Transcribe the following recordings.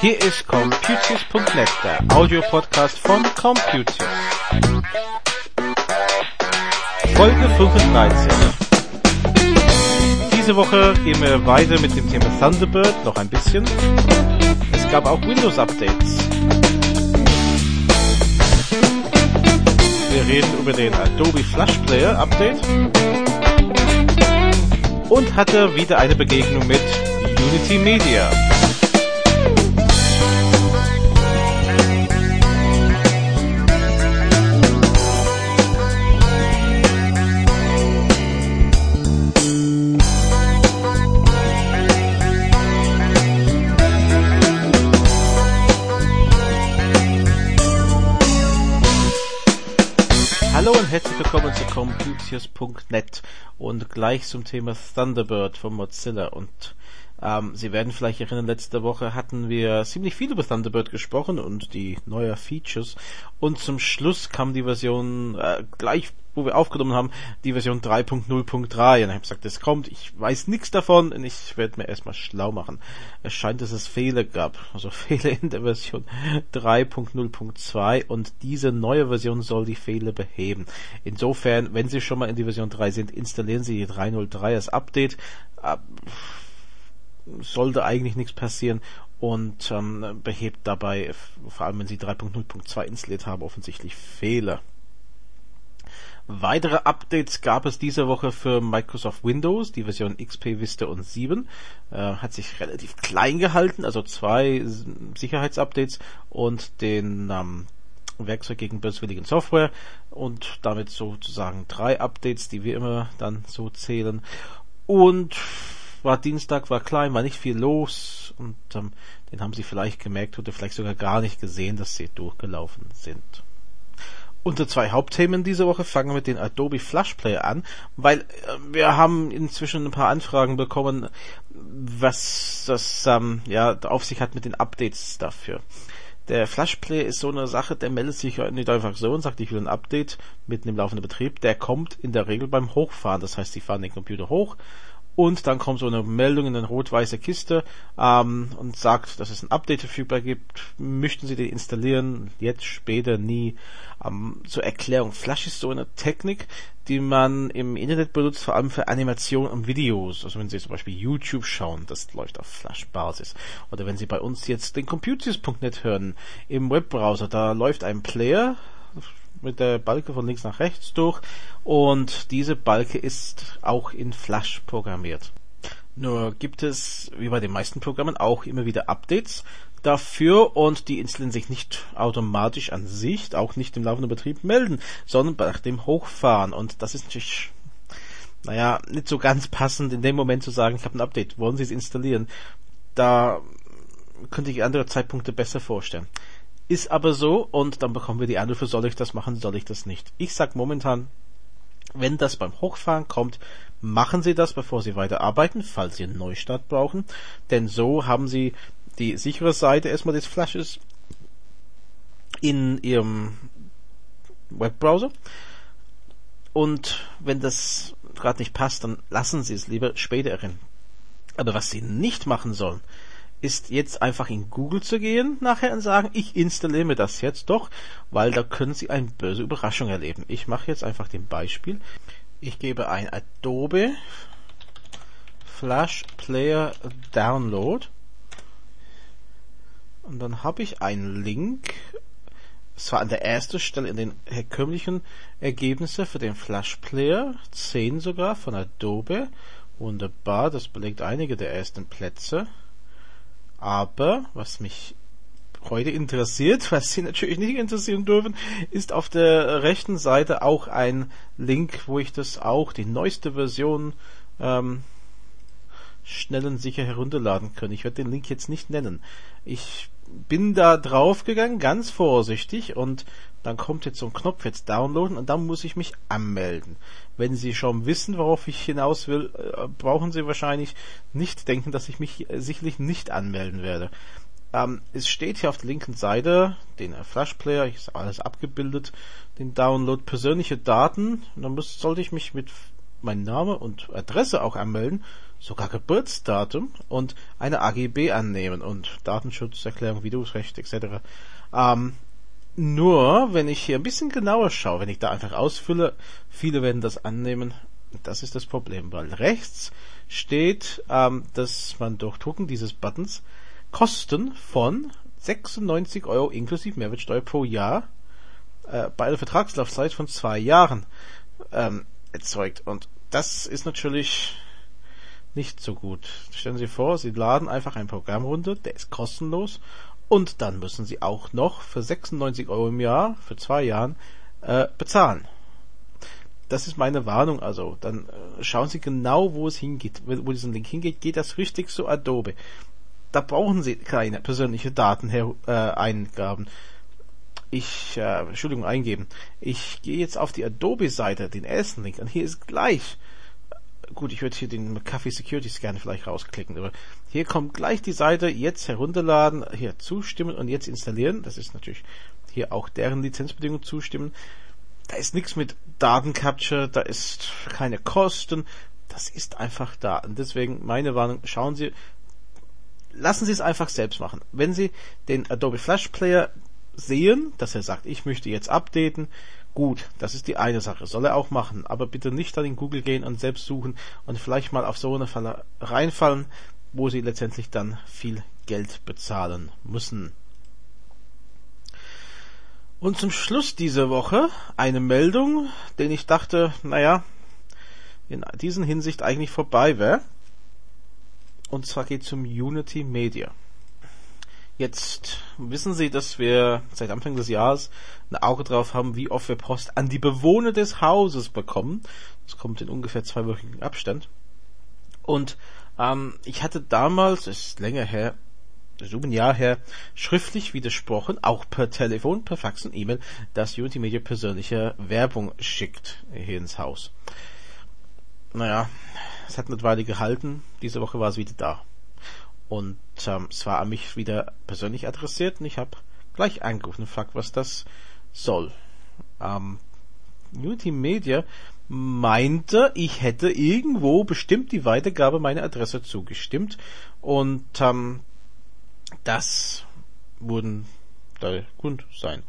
Hier ist Computius.net, der Audiopodcast von Computius. Folge 35. Diese Woche gehen wir weiter mit dem Thema Thunderbird, noch ein bisschen. Es gab auch Windows-Updates. Wir reden über den Adobe Flash Player Update. Und hatte wieder eine Begegnung mit Unity Media. Herzlich willkommen zu Computius.net und gleich zum Thema Thunderbird von Mozilla und ähm, Sie werden vielleicht erinnern, letzte Woche hatten wir ziemlich viel über Thunderbird gesprochen und die neuen Features und zum Schluss kam die Version äh, gleich wo wir aufgenommen haben, die Version 3.0.3 und ich habe gesagt, es kommt, ich weiß nichts davon und ich werde mir erstmal schlau machen. Es scheint, dass es Fehler gab, also Fehler in der Version 3.0.2 und diese neue Version soll die Fehler beheben. Insofern, wenn Sie schon mal in die Version 3 sind, installieren Sie die 3.0.3 als Update. Sollte eigentlich nichts passieren und ähm, behebt dabei, vor allem wenn Sie 3.0.2 installiert haben, offensichtlich Fehler. Weitere Updates gab es diese Woche für Microsoft Windows, die Version XP, Vista und 7. Äh, hat sich relativ klein gehalten, also zwei Sicherheitsupdates und den ähm, Werkzeug gegen böswilligen Software und damit sozusagen drei Updates, die wir immer dann so zählen. Und war Dienstag, war klein, war nicht viel los und ähm, den haben sie vielleicht gemerkt oder vielleicht sogar gar nicht gesehen, dass sie durchgelaufen sind. Unter zwei Hauptthemen diese Woche fangen wir mit den Adobe Flash Player an, weil äh, wir haben inzwischen ein paar Anfragen bekommen, was das ähm, ja auf sich hat mit den Updates dafür. Der Flash Player ist so eine Sache, der meldet sich nicht einfach so und sagt, ich will ein Update mitten im laufenden Betrieb. Der kommt in der Regel beim Hochfahren. Das heißt, Sie fahren den Computer hoch, und dann kommt so eine Meldung in eine rot-weiße Kiste ähm, und sagt, dass es ein Update verfügbar gibt. Möchten Sie den installieren? Jetzt, später, nie. Ähm, zur Erklärung. Flash ist so eine Technik, die man im Internet benutzt, vor allem für Animationen und Videos. Also wenn Sie zum Beispiel YouTube schauen, das läuft auf Flash-Basis. Oder wenn Sie bei uns jetzt den Computers.net hören, im Webbrowser, da läuft ein Player, mit der Balke von links nach rechts durch und diese Balke ist auch in Flash programmiert. Nur gibt es, wie bei den meisten Programmen, auch immer wieder Updates dafür und die installieren sich nicht automatisch an sich, auch nicht im laufenden Betrieb melden, sondern nach dem Hochfahren und das ist natürlich naja, nicht so ganz passend in dem Moment zu sagen, ich habe ein Update, wollen Sie es installieren? Da könnte ich andere Zeitpunkte besser vorstellen. Ist aber so und dann bekommen wir die Anrufe, soll ich das machen, soll ich das nicht? Ich sag momentan, wenn das beim Hochfahren kommt, machen Sie das, bevor Sie weiter arbeiten, falls Sie einen Neustart brauchen, denn so haben Sie die sichere Seite erstmal des Flashes in Ihrem Webbrowser und wenn das gerade nicht passt, dann lassen Sie es lieber später rein. Aber was Sie nicht machen sollen, ist jetzt einfach in Google zu gehen nachher und sagen, ich installiere mir das jetzt doch, weil da können Sie eine böse Überraschung erleben. Ich mache jetzt einfach den Beispiel. Ich gebe ein Adobe Flash Player Download und dann habe ich einen Link. Es war an der ersten Stelle in den herkömmlichen Ergebnissen für den Flash Player, 10 sogar von Adobe. Wunderbar, das belegt einige der ersten Plätze. Aber was mich heute interessiert, was Sie natürlich nicht interessieren dürfen, ist auf der rechten Seite auch ein Link, wo ich das auch, die neueste Version, ähm, schnell und sicher herunterladen kann. Ich werde den Link jetzt nicht nennen. Ich bin da draufgegangen, ganz vorsichtig, und dann kommt jetzt so ein Knopf jetzt downloaden und dann muss ich mich anmelden. Wenn Sie schon wissen, worauf ich hinaus will, äh, brauchen Sie wahrscheinlich nicht denken, dass ich mich sicherlich nicht anmelden werde. Ähm, es steht hier auf der linken Seite, den Flash Player, ist alles abgebildet, den Download persönliche Daten. Und dann muss, sollte ich mich mit meinem Name und Adresse auch anmelden, sogar Geburtsdatum und eine AGB annehmen und Datenschutzerklärung, Videorecht etc. Ähm, nur, wenn ich hier ein bisschen genauer schaue, wenn ich da einfach ausfülle, viele werden das annehmen. Das ist das Problem, weil rechts steht, ähm, dass man durch Drucken dieses Buttons Kosten von 96 Euro inklusive Mehrwertsteuer pro Jahr äh, bei einer Vertragslaufzeit von zwei Jahren ähm, erzeugt. Und das ist natürlich nicht so gut. Stellen Sie vor, Sie laden einfach ein Programm runter, der ist kostenlos und dann müssen Sie auch noch für 96 Euro im Jahr, für zwei Jahren, äh, bezahlen. Das ist meine Warnung. Also, dann äh, schauen Sie genau, wo es hingeht. Wo diesen Link hingeht, geht das richtig zu Adobe. Da brauchen Sie keine persönliche Dateneingaben. Äh, ich, äh, Entschuldigung, eingeben. Ich gehe jetzt auf die Adobe-Seite, den ersten Link, und hier ist gleich gut, ich würde hier den McAfee Security Scan vielleicht rausklicken, aber hier kommt gleich die Seite, jetzt herunterladen, hier zustimmen und jetzt installieren. Das ist natürlich hier auch deren Lizenzbedingungen zustimmen. Da ist nichts mit Datencapture, da ist keine Kosten, das ist einfach da. Und deswegen meine Warnung, schauen Sie, lassen Sie es einfach selbst machen. Wenn Sie den Adobe Flash Player sehen, dass er sagt, ich möchte jetzt updaten, Gut, das ist die eine Sache, soll er auch machen, aber bitte nicht dann in Google gehen und selbst suchen und vielleicht mal auf so eine Falle reinfallen, wo sie letztendlich dann viel Geld bezahlen müssen. Und zum Schluss dieser Woche eine Meldung, den ich dachte, naja, in diesen Hinsicht eigentlich vorbei wäre. Und zwar geht es um Unity Media. Jetzt wissen Sie, dass wir seit Anfang des Jahres ein Auge drauf haben, wie oft wir Post an die Bewohner des Hauses bekommen. Das kommt in ungefähr zweiwöchigen Abstand. Und ähm, ich hatte damals, das ist länger her, ist ein Jahr her, schriftlich widersprochen, auch per Telefon, per Fax und E-Mail, dass Unity Media persönliche Werbung schickt hier ins Haus. Naja, es hat eine Weile gehalten, diese Woche war es wieder da. Und ähm, es war an mich wieder persönlich adressiert und ich habe gleich angerufen und gefragt, was das soll. Ähm, Unity Media meinte, ich hätte irgendwo bestimmt die Weitergabe meiner Adresse zugestimmt und ähm, das wurden der Grund sein.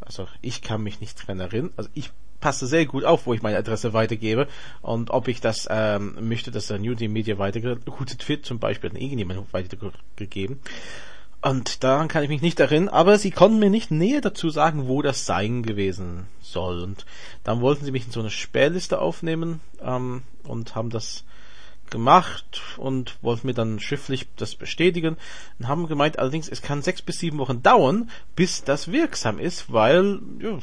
Also ich kann mich nicht dran erinnern. Also ich passe sehr gut auf, wo ich meine Adresse weitergebe und ob ich das ähm, möchte, dass der Unity Media weitergeroutet wird, zum Beispiel an irgendjemand weitergegeben. Und daran kann ich mich nicht erinnern, aber sie konnten mir nicht näher dazu sagen, wo das sein gewesen soll. Und dann wollten sie mich in so eine Sperrliste aufnehmen ähm, und haben das gemacht und wollten mir dann schriftlich das bestätigen und haben gemeint, allerdings es kann sechs bis sieben Wochen dauern, bis das wirksam ist, weil ja,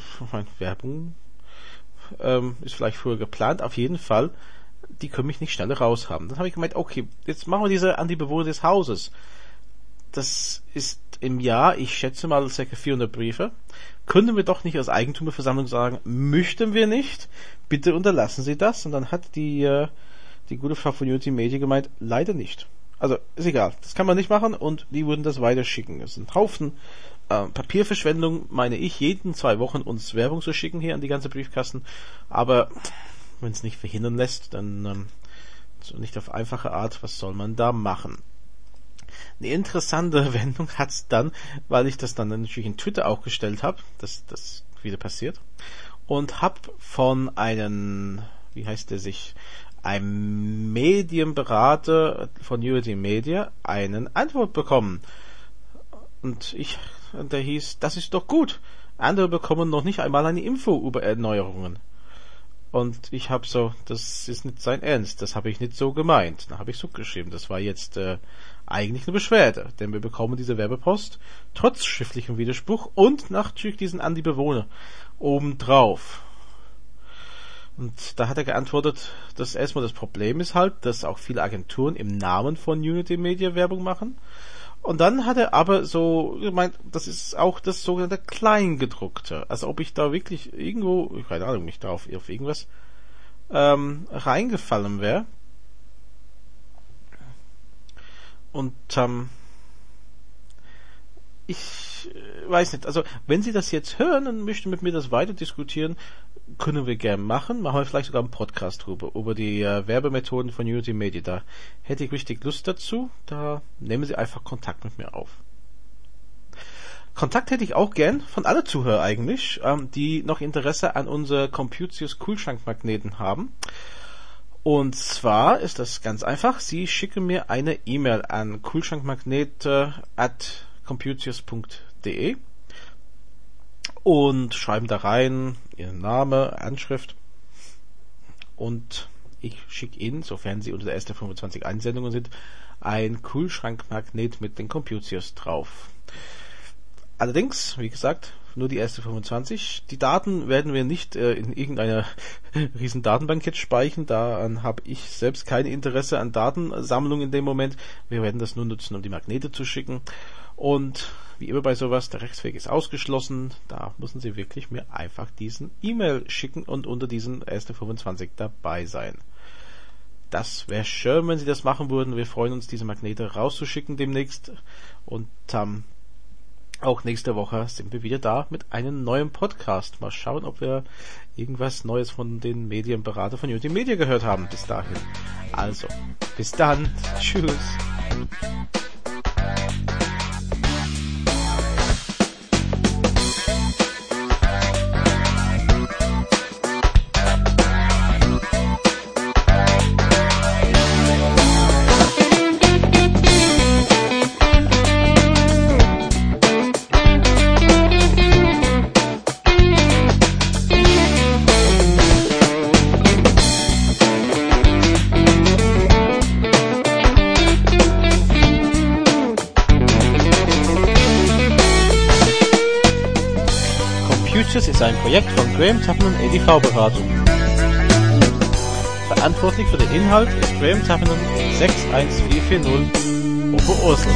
Werbung ähm, ist vielleicht früher geplant, auf jeden Fall, die können mich nicht schneller raushaben. Dann habe ich gemeint, okay, jetzt machen wir diese an die Bewohner des Hauses. Das ist im Jahr, ich schätze mal, ca. 400 Briefe. Können wir doch nicht als Eigentümerversammlung sagen, möchten wir nicht, bitte unterlassen Sie das. Und dann hat die, äh, die gute Frau von Unity Media gemeint, leider nicht. Also, ist egal, das kann man nicht machen und die würden das weiterschicken. Es sind Haufen äh, Papierverschwendung, meine ich, jeden zwei Wochen uns Werbung zu schicken hier an die ganze Briefkasten. Aber wenn es nicht verhindern lässt, dann ähm, so nicht auf einfache Art, was soll man da machen? Eine interessante Wendung hat's dann, weil ich das dann natürlich in Twitter auch gestellt habe, dass das wieder passiert. Und hab von einem, wie heißt der sich, einem Medienberater von Unity Media einen Antwort bekommen. Und ich der hieß, das ist doch gut. Andere bekommen noch nicht einmal eine Info über Erneuerungen. Und ich habe so, das ist nicht sein Ernst, das habe ich nicht so gemeint. Da habe ich so geschrieben, das war jetzt äh, eigentlich eine Beschwerde, denn wir bekommen diese Werbepost trotz schriftlichem Widerspruch und natürlich diesen an die Bewohner obendrauf. Und da hat er geantwortet, dass erstmal das Problem ist halt, dass auch viele Agenturen im Namen von Unity Media Werbung machen und dann hat er aber so gemeint, das ist auch das sogenannte Kleingedruckte. Also ob ich da wirklich irgendwo, keine Ahnung, mich da auf, irgendwas ähm, reingefallen wäre. Und ähm, ich äh, weiß nicht, also wenn Sie das jetzt hören und möchten mit mir das weiter diskutieren, können wir gerne machen. Machen wir vielleicht sogar einen Podcast drüber, über die äh, Werbemethoden von Unity Media. Da hätte ich richtig Lust dazu. Da nehmen Sie einfach Kontakt mit mir auf. Kontakt hätte ich auch gern von alle Zuhörer eigentlich, ähm, die noch Interesse an unser Computius Kühlschrankmagneten haben. Und zwar ist das ganz einfach. Sie schicken mir eine E-Mail an kühlschrankmagnete at computius.de und schreiben da rein Ihren Name, Anschrift und ich schicke Ihnen, sofern Sie unter der ersten 25 Einsendungen sind, ein Kühlschrankmagnet mit den Computius drauf. Allerdings, wie gesagt, nur die erste 25. Die Daten werden wir nicht äh, in irgendeiner riesen Datenbank jetzt speichern. Daran habe ich selbst kein Interesse an Datensammlung in dem Moment. Wir werden das nur nutzen, um die Magnete zu schicken. Und wie immer bei sowas, der Rechtsweg ist ausgeschlossen. Da müssen Sie wirklich mir einfach diesen E-Mail schicken und unter diesen erste 25 dabei sein. Das wäre schön, wenn Sie das machen würden. Wir freuen uns, diese Magnete rauszuschicken demnächst. Und ähm, auch nächste Woche sind wir wieder da mit einem neuen Podcast. Mal schauen, ob wir irgendwas Neues von den Medienberater von Unity Media gehört haben bis dahin. Also, bis dann. Tschüss. Ist ein Projekt von Graham Tappan und EDV-Beratung. Verantwortlich für den Inhalt ist Graham Tappan 61440 Oberursel.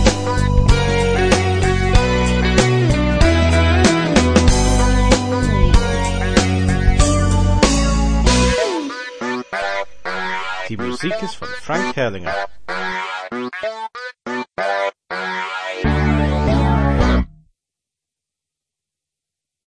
Die Musik ist von Frank Herrlinger.